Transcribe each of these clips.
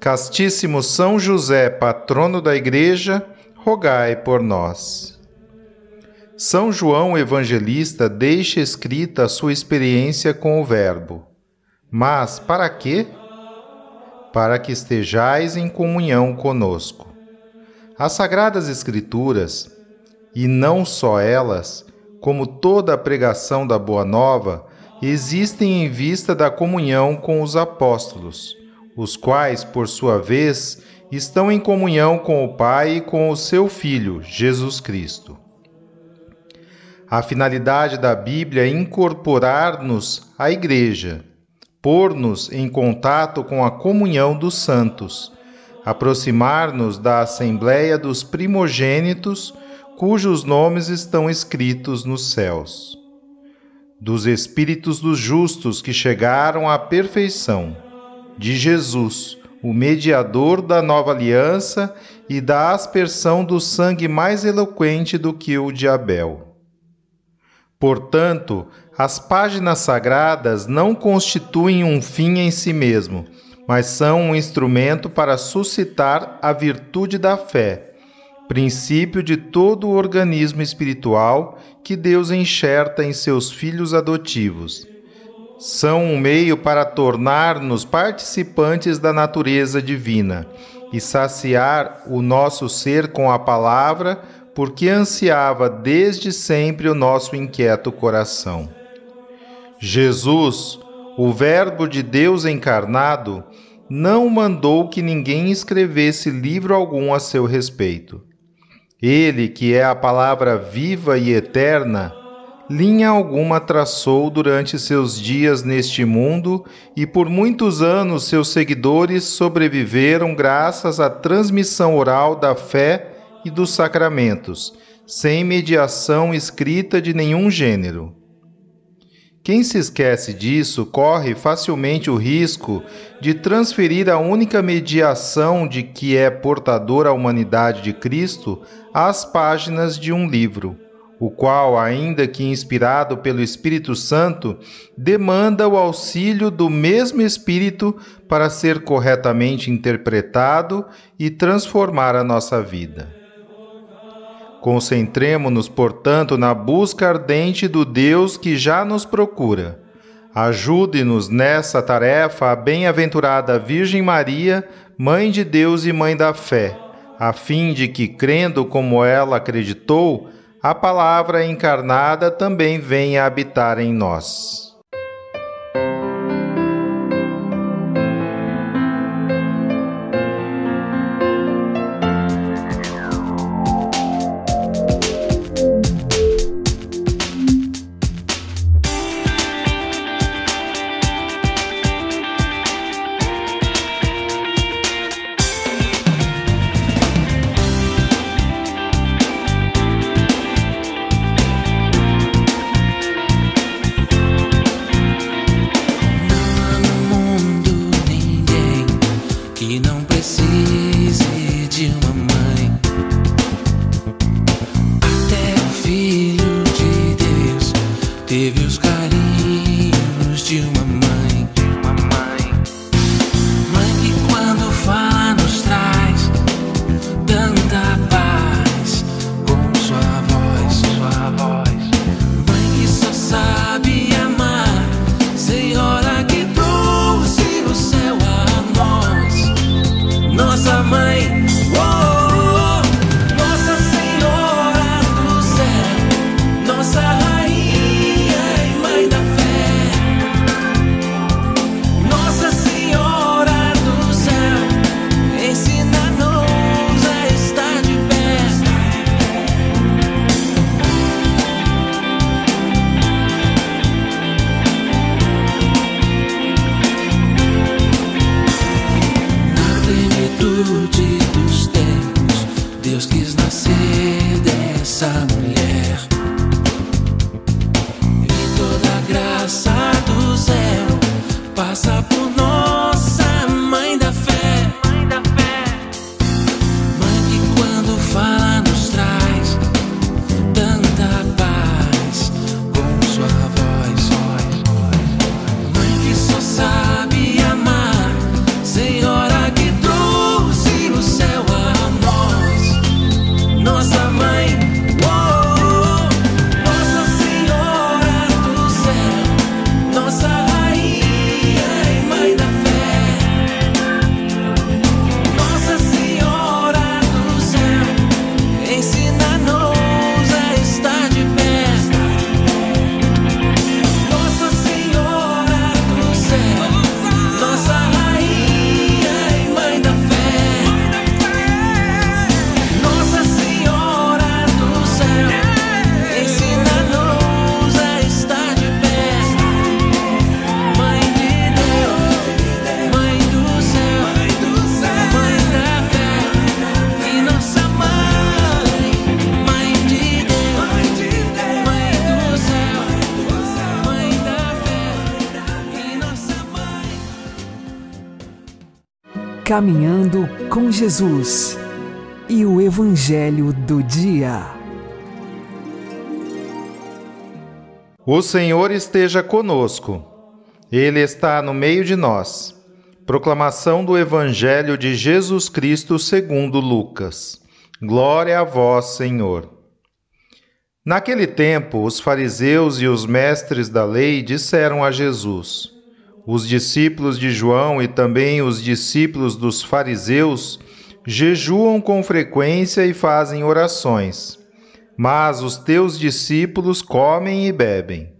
Castíssimo São José, patrono da Igreja, rogai por nós. São João Evangelista deixa escrita a sua experiência com o Verbo. Mas para quê? Para que estejais em comunhão conosco. As Sagradas Escrituras, e não só elas, como toda a pregação da Boa Nova, existem em vista da comunhão com os apóstolos os quais, por sua vez, estão em comunhão com o Pai e com o seu Filho, Jesus Cristo. A finalidade da Bíblia é incorporar-nos à Igreja, pôr-nos em contato com a comunhão dos santos, aproximar-nos da Assembleia dos primogênitos, cujos nomes estão escritos nos céus, dos Espíritos dos justos que chegaram à perfeição de Jesus, o mediador da nova aliança e da aspersão do sangue mais eloquente do que o de Abel. Portanto, as páginas sagradas não constituem um fim em si mesmo, mas são um instrumento para suscitar a virtude da fé, princípio de todo o organismo espiritual que Deus enxerta em seus filhos adotivos são um meio para tornar-nos participantes da natureza divina e saciar o nosso ser com a palavra, porque ansiava desde sempre o nosso inquieto coração. Jesus, o Verbo de Deus encarnado, não mandou que ninguém escrevesse livro algum a seu respeito. Ele, que é a palavra viva e eterna, linha alguma traçou durante seus dias neste mundo e por muitos anos seus seguidores sobreviveram graças à transmissão oral da fé e dos sacramentos, sem mediação escrita de nenhum gênero. Quem se esquece disso corre facilmente o risco de transferir a única mediação de que é portadora a humanidade de Cristo às páginas de um livro o qual, ainda que inspirado pelo Espírito Santo, demanda o auxílio do mesmo Espírito para ser corretamente interpretado e transformar a nossa vida. Concentremo-nos, portanto, na busca ardente do Deus que já nos procura. Ajude-nos nessa tarefa a bem-aventurada Virgem Maria, Mãe de Deus e Mãe da Fé, a fim de que, crendo como ela acreditou, a palavra encarnada também venha habitar em nós. Caminhando com Jesus e o Evangelho do Dia. O Senhor esteja conosco, Ele está no meio de nós. Proclamação do Evangelho de Jesus Cristo segundo Lucas. Glória a vós, Senhor. Naquele tempo, os fariseus e os mestres da lei disseram a Jesus: Os discípulos de João e também os discípulos dos fariseus jejuam com frequência e fazem orações, mas os teus discípulos comem e bebem.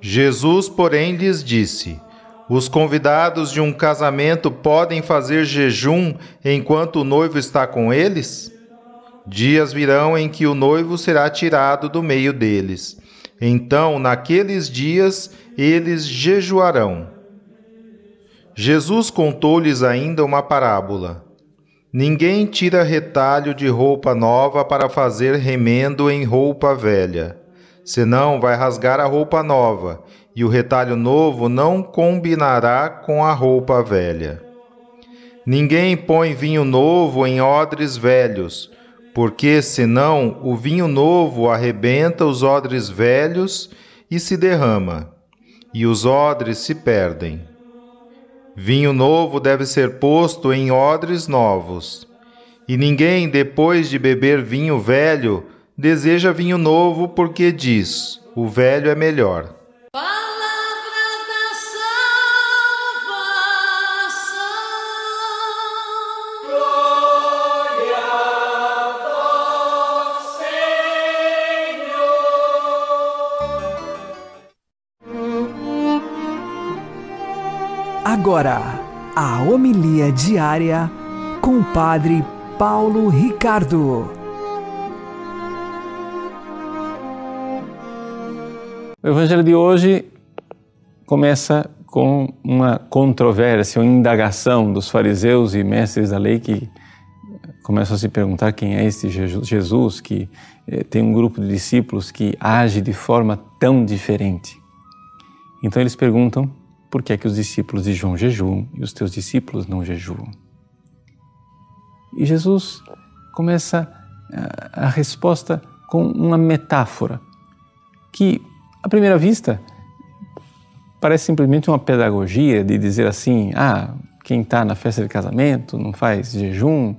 Jesus, porém, lhes disse: Os convidados de um casamento podem fazer jejum enquanto o noivo está com eles? Dias virão em que o noivo será tirado do meio deles. Então, naqueles dias, eles jejuarão. Jesus contou-lhes ainda uma parábola. Ninguém tira retalho de roupa nova para fazer remendo em roupa velha. Senão vai rasgar a roupa nova, e o retalho novo não combinará com a roupa velha. Ninguém põe vinho novo em odres velhos, porque senão o vinho novo arrebenta os odres velhos e se derrama, e os odres se perdem. Vinho novo deve ser posto em odres novos. E ninguém, depois de beber vinho velho, deseja vinho novo, porque diz: o velho é melhor. Agora, a homilia diária com o Padre Paulo Ricardo. O evangelho de hoje começa com uma controvérsia, uma indagação dos fariseus e mestres da lei que começam a se perguntar quem é este Jesus que eh, tem um grupo de discípulos que age de forma tão diferente. Então eles perguntam por que é que os discípulos de João jejuam e os teus discípulos não jejuam. E Jesus começa a, a resposta com uma metáfora que, à primeira vista, parece simplesmente uma pedagogia de dizer assim: ah, quem está na festa de casamento não faz jejum,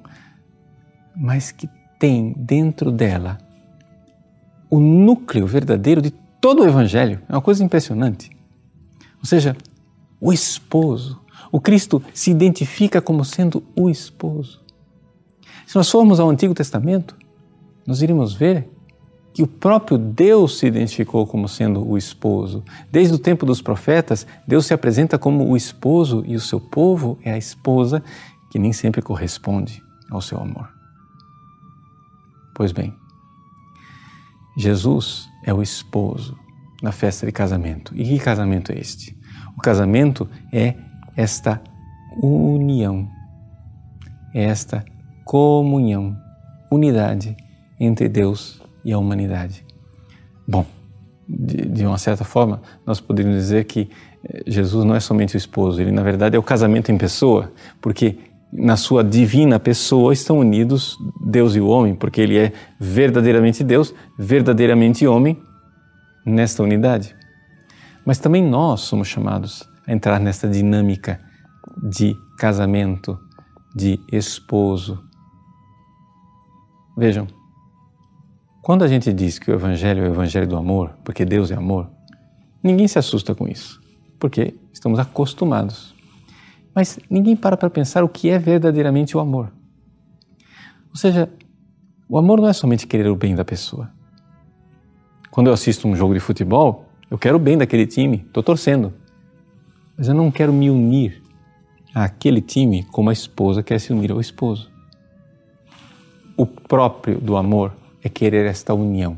mas que tem dentro dela o núcleo verdadeiro de todo o Evangelho. É uma coisa impressionante. Ou seja, o esposo. O Cristo se identifica como sendo o esposo. Se nós formos ao Antigo Testamento, nós iremos ver que o próprio Deus se identificou como sendo o esposo. Desde o tempo dos profetas, Deus se apresenta como o esposo e o seu povo é a esposa que nem sempre corresponde ao seu amor. Pois bem, Jesus é o esposo na festa de casamento. E que casamento é este? O casamento é esta união, é esta comunhão unidade entre Deus e a humanidade. Bom, de, uma certa forma, nós poderíamos dizer que eh, Jesus não é somente o esposo, ele na verdade é o casamento em pessoa, porque na sua divina pessoa estão unidos Deus e o homem, porque ele é verdadeiramente Deus, verdadeiramente homem nesta unidade. Mas também nós somos chamados a entrar nesta dinâmica de casamento, de esposo. Vejam, quando a gente diz que o Evangelho é o Evangelho do amor, porque Deus é amor, ninguém se assusta com isso, porque estamos acostumados. Mas ninguém para para pensar o que é verdadeiramente o amor. Ou seja, o amor não é somente querer o bem da pessoa. Quando eu assisto um jogo de futebol, eu quero o bem daquele time, estou torcendo. Mas eu não quero me unir àquele time como a esposa quer se unir ao esposo. O próprio do amor é querer esta união,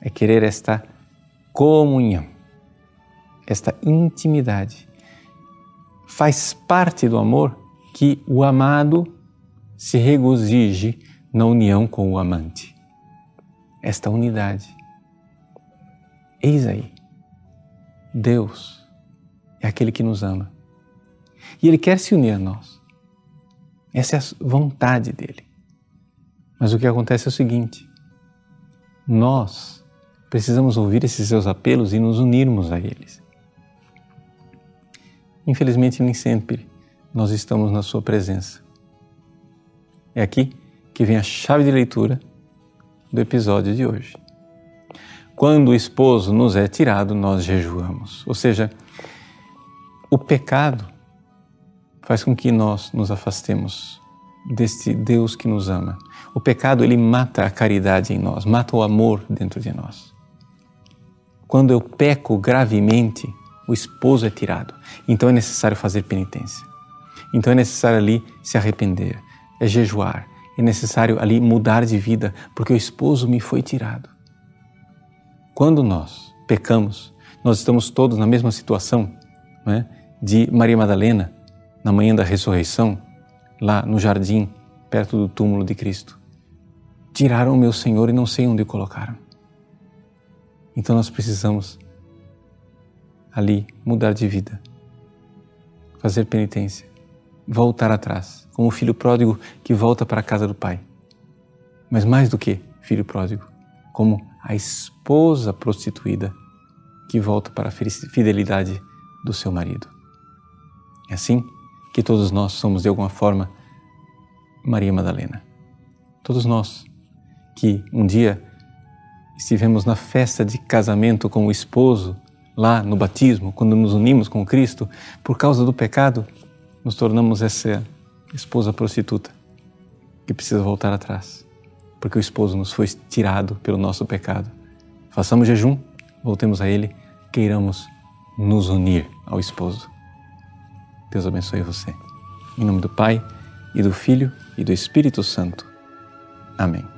é querer esta comunhão, esta intimidade. Faz parte do amor que o amado se regozije na união com o amante. Esta unidade. Eis aí, Deus é aquele que nos ama. E Ele quer se unir a nós. Essa é a vontade dele. Mas o que acontece é o seguinte: nós precisamos ouvir esses seus apelos e nos unirmos a eles. Infelizmente, nem sempre nós estamos na Sua presença. É aqui que vem a chave de leitura do episódio de hoje. Quando o esposo nos é tirado, nós jejuamos. Ou seja, o pecado faz com que nós nos afastemos deste Deus que nos ama. O pecado ele mata a caridade em nós, mata o amor dentro de nós. Quando eu peco gravemente, o esposo é tirado. Então é necessário fazer penitência. Então é necessário ali se arrepender, é jejuar, é necessário ali mudar de vida, porque o esposo me foi tirado. Quando nós pecamos, nós estamos todos na mesma situação, é? de Maria Madalena, na manhã da ressurreição, lá no jardim, perto do túmulo de Cristo. Tiraram o meu Senhor e não sei onde o colocaram. Então nós precisamos ali mudar de vida, fazer penitência, voltar atrás, como o filho pródigo que volta para a casa do pai. Mas mais do que filho pródigo, como a esposa prostituída que volta para a fidelidade do seu marido. É assim que todos nós somos, de alguma forma, Maria Madalena. Todos nós que um dia estivemos na festa de casamento com o esposo, lá no batismo, quando nos unimos com Cristo, por causa do pecado, nos tornamos essa esposa prostituta que precisa voltar atrás, porque o esposo nos foi tirado pelo nosso pecado. Façamos jejum, voltemos a Ele, queiramos nos unir ao esposo. Deus abençoe você. Em nome do Pai, e do Filho, e do Espírito Santo. Amém.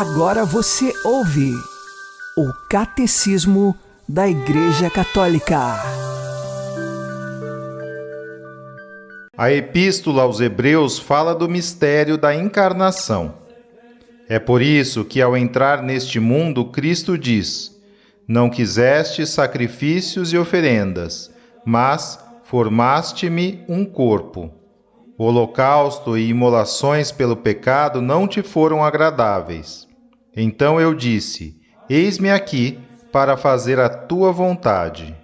Agora você ouve o Catecismo da Igreja Católica. A Epístola aos Hebreus fala do mistério da encarnação. É por isso que, ao entrar neste mundo, Cristo diz: Não quiseste sacrifícios e oferendas, mas formaste-me um corpo. Holocausto e imolações pelo pecado não te foram agradáveis. Então eu disse: Eis-me aqui para fazer a tua vontade.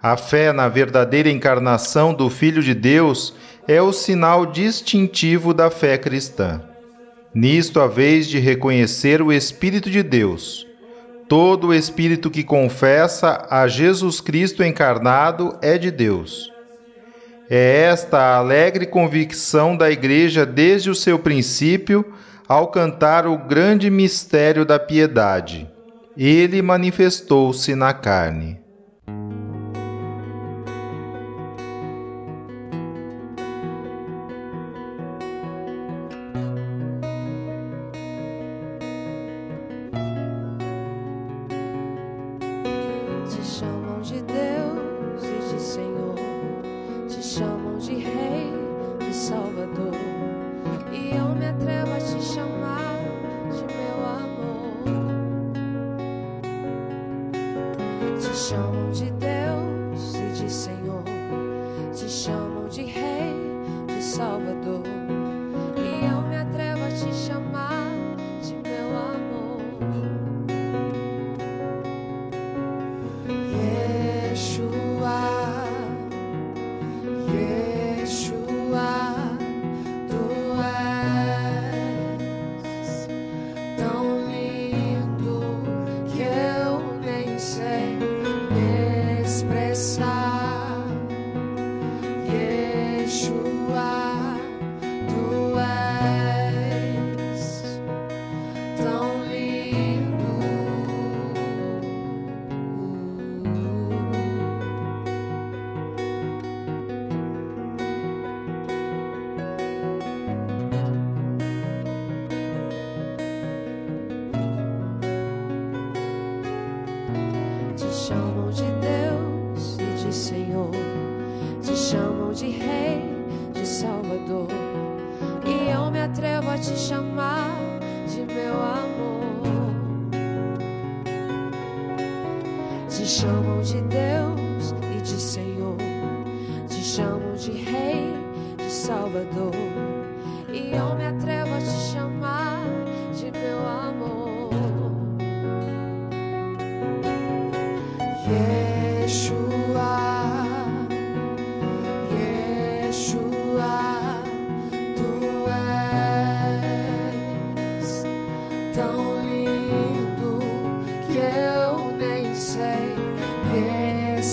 A fé na verdadeira encarnação do Filho de Deus é o sinal distintivo da fé cristã. Nisto a vez de reconhecer o Espírito de Deus. Todo espírito que confessa a Jesus Cristo encarnado é de Deus. É esta a alegre convicção da Igreja desde o seu princípio ao cantar o grande mistério da piedade. Ele manifestou-se na carne.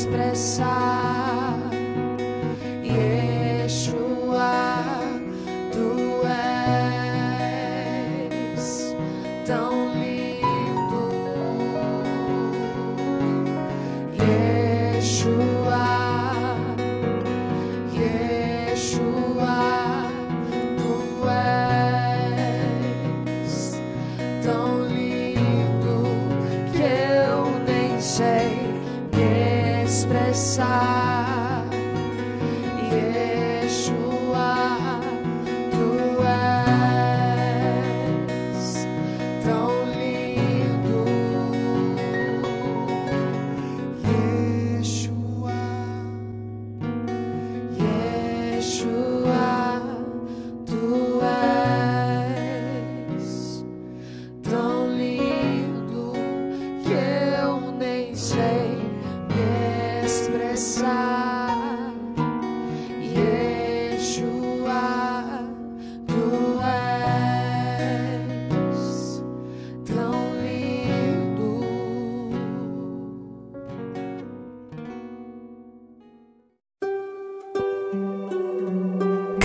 Expressar.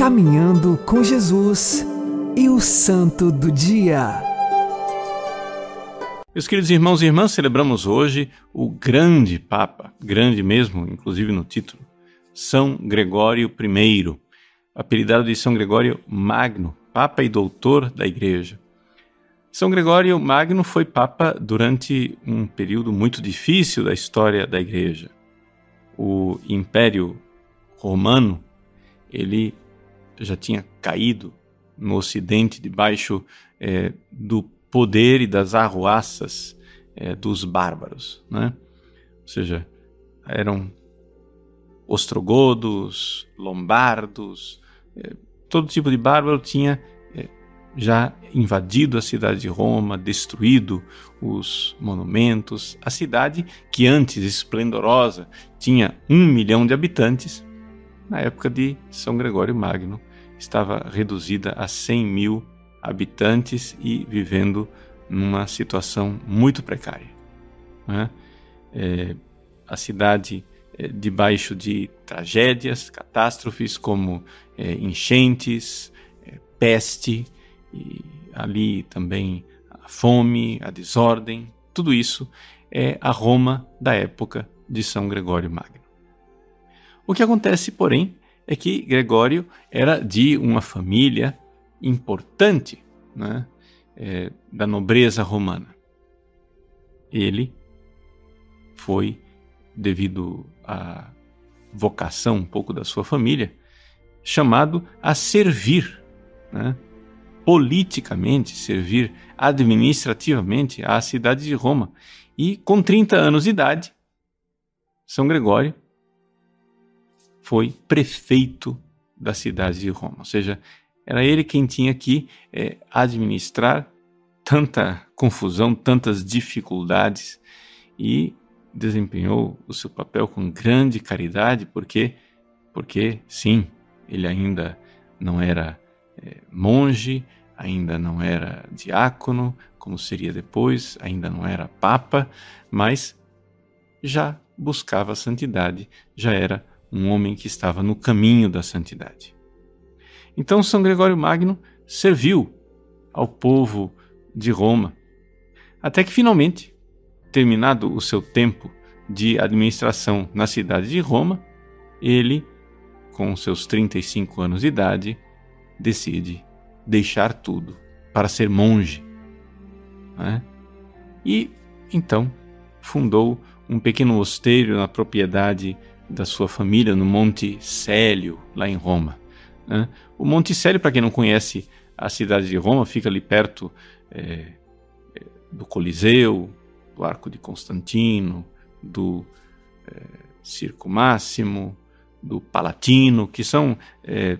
Caminhando com Jesus e o Santo do Dia. Meus queridos irmãos e irmãs, celebramos hoje o grande Papa, grande mesmo, inclusive no título, São Gregório I, apelidado de São Gregório Magno, Papa e Doutor da Igreja. São Gregório Magno foi Papa durante um período muito difícil da história da Igreja. O Império Romano, ele já tinha caído no Ocidente debaixo eh, do poder e das arruaças eh, dos bárbaros, né? Ou seja, eram ostrogodos, lombardos, eh, todo tipo de bárbaro tinha eh, já invadido a cidade de Roma, destruído os monumentos. A cidade, que antes esplendorosa tinha um milhão de habitantes, na época de São Gregório Magno, estava reduzida a 100 mil habitantes e vivendo numa situação muito precária. né? É, a cidade é, debaixo de tragédias, catástrofes como é, enchentes, é, peste, e ali também a fome, a desordem, tudo isso é a Roma da época de São Gregório Magno. O que acontece, porém, é que Gregório era de uma família importante né, é, da nobreza romana. Ele foi, devido à vocação um pouco da sua família, chamado a servir, né, politicamente, servir administrativamente à cidade de Roma. E com 30 anos de idade, São Gregório foi prefeito da cidade de Roma, ou seja, era ele quem tinha que eh, administrar tanta confusão, tantas dificuldades e desempenhou o seu papel com grande caridade, porque, porque sim, ele ainda não era eh, monge, ainda não era diácono, como seria depois, ainda não era papa, mas já buscava a santidade, já era um homem que estava no caminho da santidade. Então São Gregório Magno serviu ao povo de Roma, até que finalmente, terminado o seu tempo de administração na cidade de Roma, ele, com seus 35 anos de idade, decide deixar tudo para ser monge. né? E então fundou um pequeno mosteiro na propriedade da sua família no Monte Célio, lá em Roma. né? O Monte Célio, para quem não conhece a cidade de Roma, fica ali perto é, do Coliseu, do Arco de Constantino, do é, Circo Máximo, do Palatino, que são é,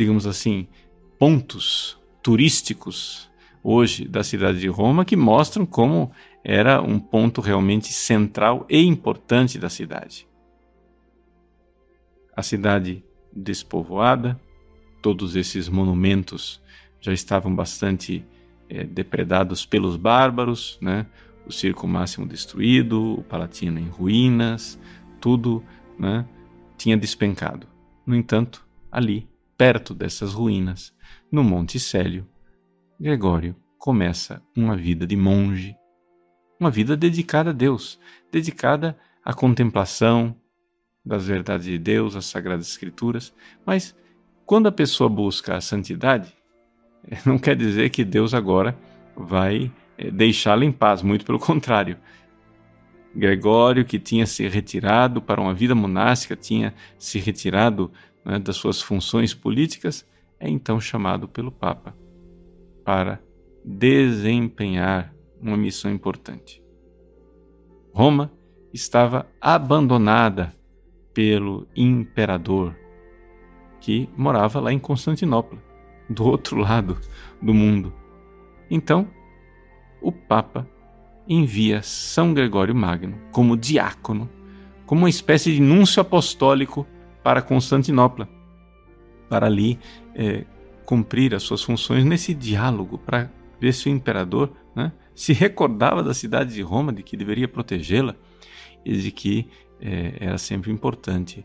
digamos assim, pontos turísticos hoje da cidade de Roma que mostram como era um ponto realmente central e importante da cidade. A cidade despovoada, todos esses monumentos já estavam bastante é, depredados pelos bárbaros, né? o Circo Máximo destruído, o Palatino em ruínas, tudo né? tinha despencado. No entanto, ali, perto dessas ruínas, no Monte Célio, Gregório começa uma vida de monge, uma vida dedicada a Deus, dedicada à contemplação das verdades de Deus, às Sagradas Escrituras. Mas quando a pessoa busca a santidade, não quer dizer que Deus agora vai eh, deixá-la em paz, muito pelo contrário. Gregório, que tinha se retirado para uma vida monástica, tinha se retirado né, das suas funções políticas, é então chamado pelo Papa para desempenhar uma missão importante. Roma estava abandonada pelo imperador que morava lá em Constantinopla, do outro lado do mundo. Então, o Papa envia São Gregório Magno como diácono, como uma espécie de núncio apostólico para Constantinopla, para ali é, cumprir as suas funções nesse diálogo, para ver se o imperador né, se recordava da cidade de Roma, de que deveria protegê-la e de que é, era sempre importante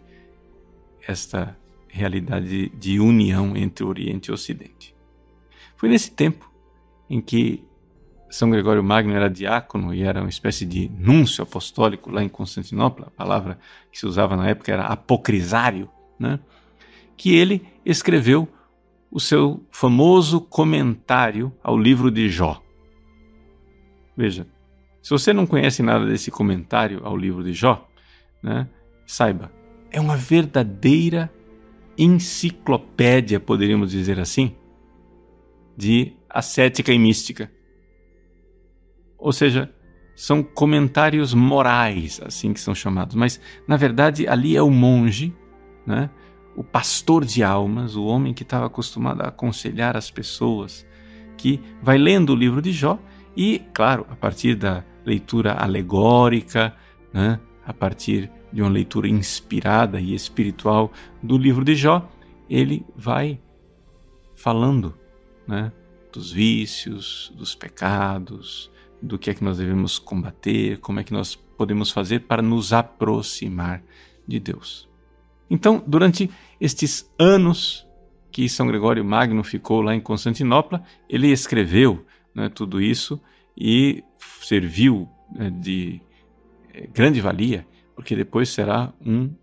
esta realidade de união entre Oriente e Ocidente. Foi nesse tempo em que São Gregório Magno era diácono e era uma espécie de núncio apostólico lá em Constantinopla, a palavra que se usava na época era apocrisário, né? que ele escreveu o seu famoso comentário ao livro de Jó. Veja, se você não conhece nada desse comentário ao livro de Jó, né, saiba, é uma verdadeira enciclopédia, poderíamos dizer assim, de ascética e mística. Ou seja, são comentários morais, assim que são chamados, mas na verdade ali é o monge, né, o pastor de almas, o homem que estava acostumado a aconselhar as pessoas, que vai lendo o livro de Jó e, claro, a partir da leitura alegórica, né, a partir de uma leitura inspirada e espiritual do livro de Jó, ele vai falando né, dos vícios, dos pecados, do que é que nós devemos combater, como é que nós podemos fazer para nos aproximar de Deus. Então, durante estes anos que São Gregório Magno ficou lá em Constantinopla, ele escreveu né, tudo isso e serviu né, de grande valia, porque depois será um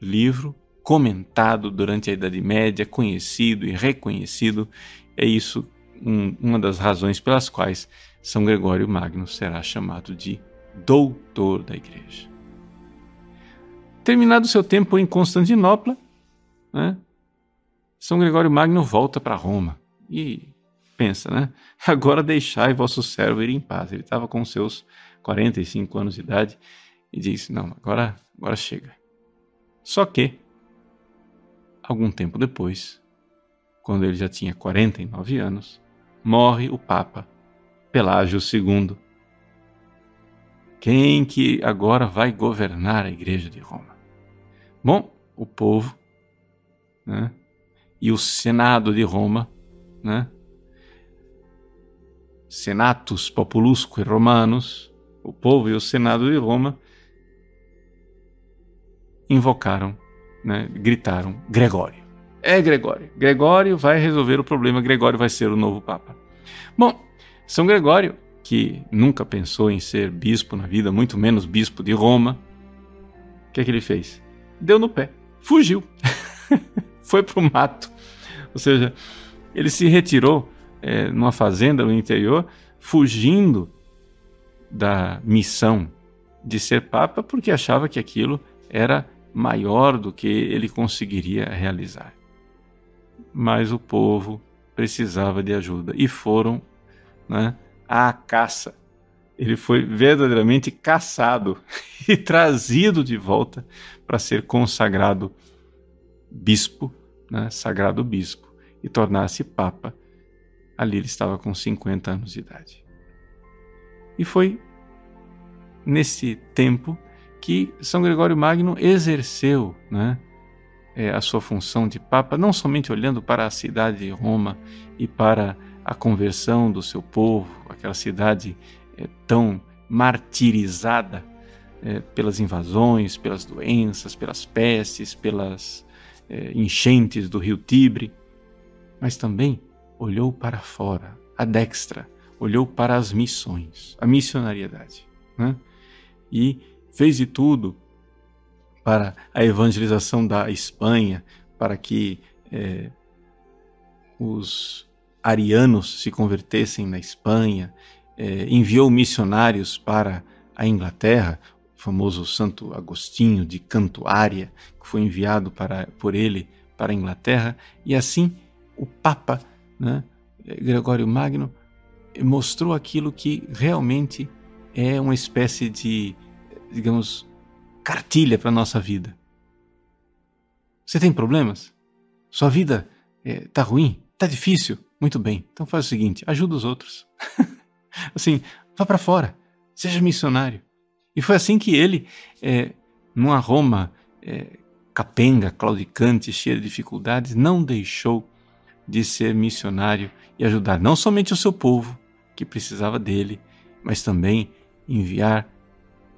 livro comentado durante a Idade Média, conhecido e reconhecido. É isso um, uma das razões pelas quais São Gregório Magno será chamado de doutor da Igreja. Terminado seu tempo em Constantinopla, né, São Gregório Magno volta para Roma e pensa, né? Agora deixai vosso servo ir em paz. Ele estava com seus 45 anos de idade e disse: Não, agora, agora chega. Só que, algum tempo depois, quando ele já tinha 49 anos, morre o Papa Pelágio II. Quem que agora vai governar a Igreja de Roma? Bom, o povo né? e o Senado de Roma, né? Senatus Populusque Romanos, o povo e o Senado de Roma, invocaram, né? gritaram: Gregório. É Gregório. Gregório vai resolver o problema, Gregório vai ser o novo Papa. Bom, São Gregório, que nunca pensou em ser bispo na vida, muito menos bispo de Roma, o que é que ele fez? Deu no pé, fugiu, foi para o mato. Ou seja, ele se retirou é, numa fazenda no interior, fugindo da missão de ser Papa, porque achava que aquilo era maior do que ele conseguiria realizar. Mas o povo precisava de ajuda e foram né, à caça. Ele foi verdadeiramente caçado e trazido de volta para ser consagrado bispo, né, sagrado bispo. e tornar-se Papa. Ali ele estava com 50 anos de idade. E foi nesse tempo que São Gregório Magno exerceu né, é, a sua função de Papa, não somente olhando para a cidade de Roma e para a conversão do seu povo, aquela cidade é, tão martirizada é, pelas invasões, pelas doenças, pelas pestes, pelas é, enchentes do rio Tibre, mas também olhou para fora, a dextra, olhou para as missões, a missionariedade, né? e fez de tudo para a evangelização da Espanha, para que é, os arianos se convertessem na Espanha, é, enviou missionários para a Inglaterra, o famoso Santo Agostinho de Cantuária, que foi enviado para, por ele para a Inglaterra, e assim o Papa, né, Gregório Magno, mostrou aquilo que realmente é uma espécie de, digamos, cartilha para a nossa vida. Você tem problemas? Sua vida está é, ruim? Está difícil? Muito bem. Então faz o seguinte: ajuda os outros. assim, vá para fora. Seja missionário. E foi assim que ele, é, numa Roma é, capenga, claudicante, cheia de dificuldades, não deixou de ser missionário e ajudar não somente o seu povo, que precisava dele, mas também enviar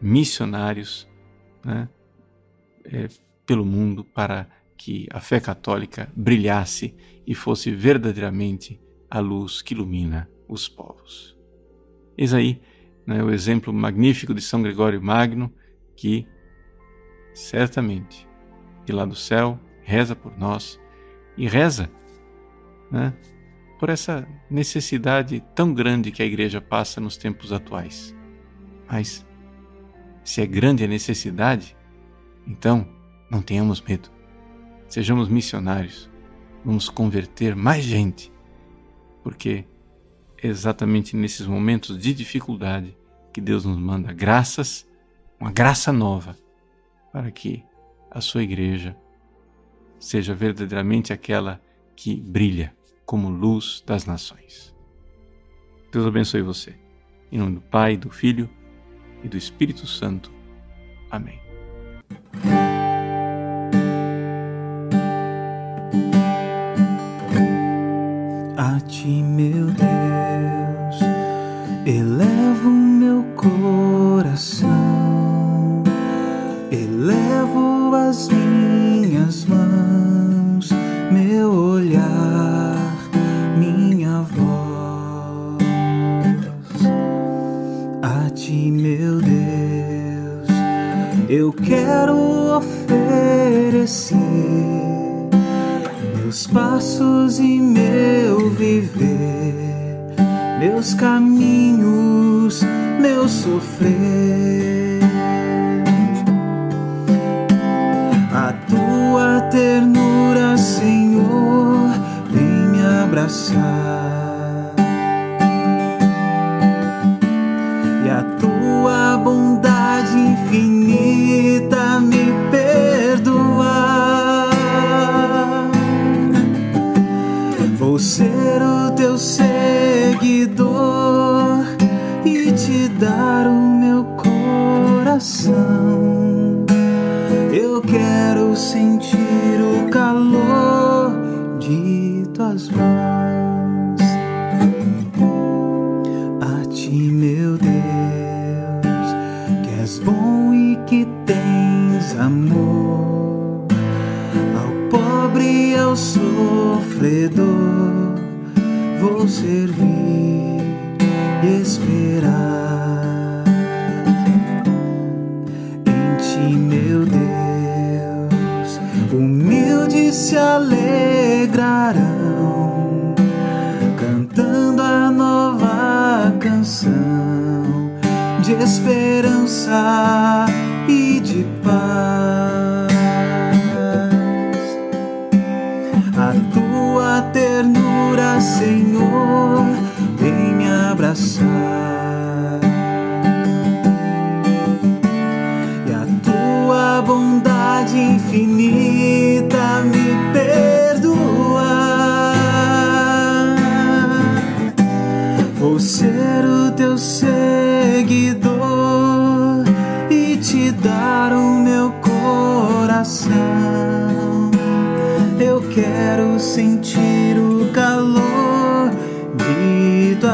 missionários né, é, pelo mundo para que a fé católica brilhasse e fosse verdadeiramente a luz que ilumina os povos. Eis aí né, o exemplo magnífico de São Gregório Magno, que certamente de lá do céu reza por nós e reza né, por essa necessidade tão grande que a igreja passa nos tempos atuais. Mas se é grande a necessidade, então não tenhamos medo. Sejamos missionários. Vamos converter mais gente. Porque é exatamente nesses momentos de dificuldade que Deus nos manda graças, uma graça nova, para que a sua igreja seja verdadeiramente aquela que brilha como luz das nações. Deus abençoe você. Em nome do Pai, do Filho e do Espírito Santo. Amém. A ti, meu Deus, elevo meu coração, quero oferecer meus passos e meu viver, meus caminhos, meu sofrer. A tua ternura, Senhor, vem me abraçar. Sofredor, vou servir e esperar. Em ti, meu Deus, humildes se alegrarão, cantando a nova canção de esperança abraçar e a tua bondade infinita me perdoar. Vou ser o teu seguidor e te dar o meu coração. Eu quero sentir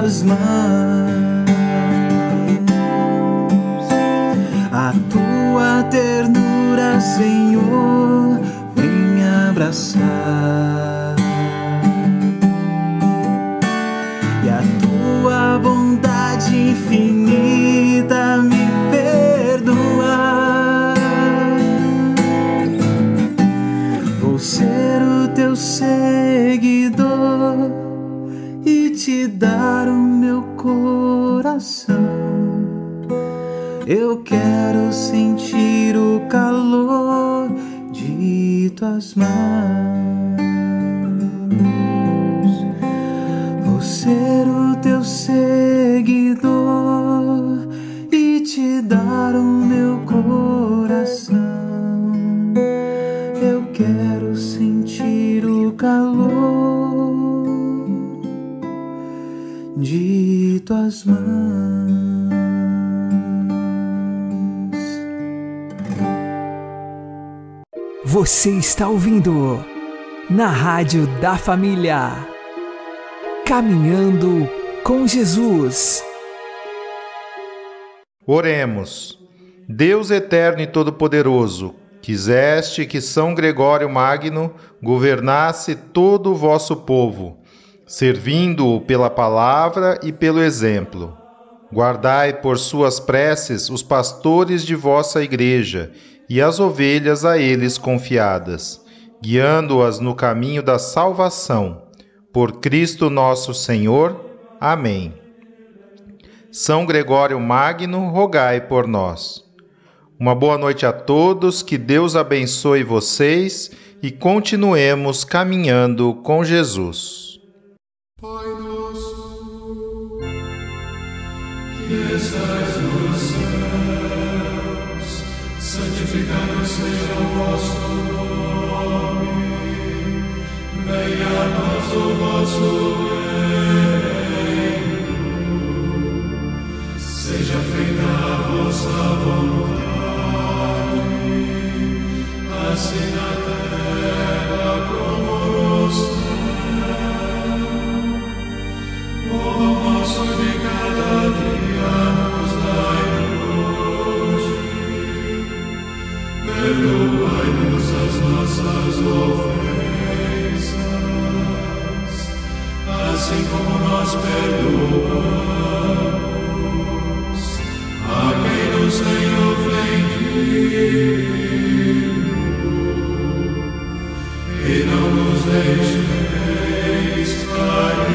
tuas mãos. A tua ternura, Senhor, coração. Eu quero sentir o calor de tuas mãos. Vou ser o teu seguidor e te dar o meu coração. Tuas mãos. Você está ouvindo na Rádio da Família. Caminhando com Jesus. Oremos. Deus eterno e todo-poderoso, quiseste que São Gregório Magno governasse todo o vosso povo, servindo-o pela palavra e pelo exemplo. Guardai por suas preces os pastores de vossa igreja e as ovelhas a eles confiadas, guiando-as no caminho da salvação. Por Cristo nosso Senhor. Amém. São Gregório Magno, rogai por nós. Uma boa noite a todos, que Deus abençoe vocês e continuemos caminhando com Jesus. Pai nosso, que estais nos céus, santificado seja o vosso nome. Venha a nós o vosso reino. Seja feita a vossa vontade, assim na E não nos deixeis cair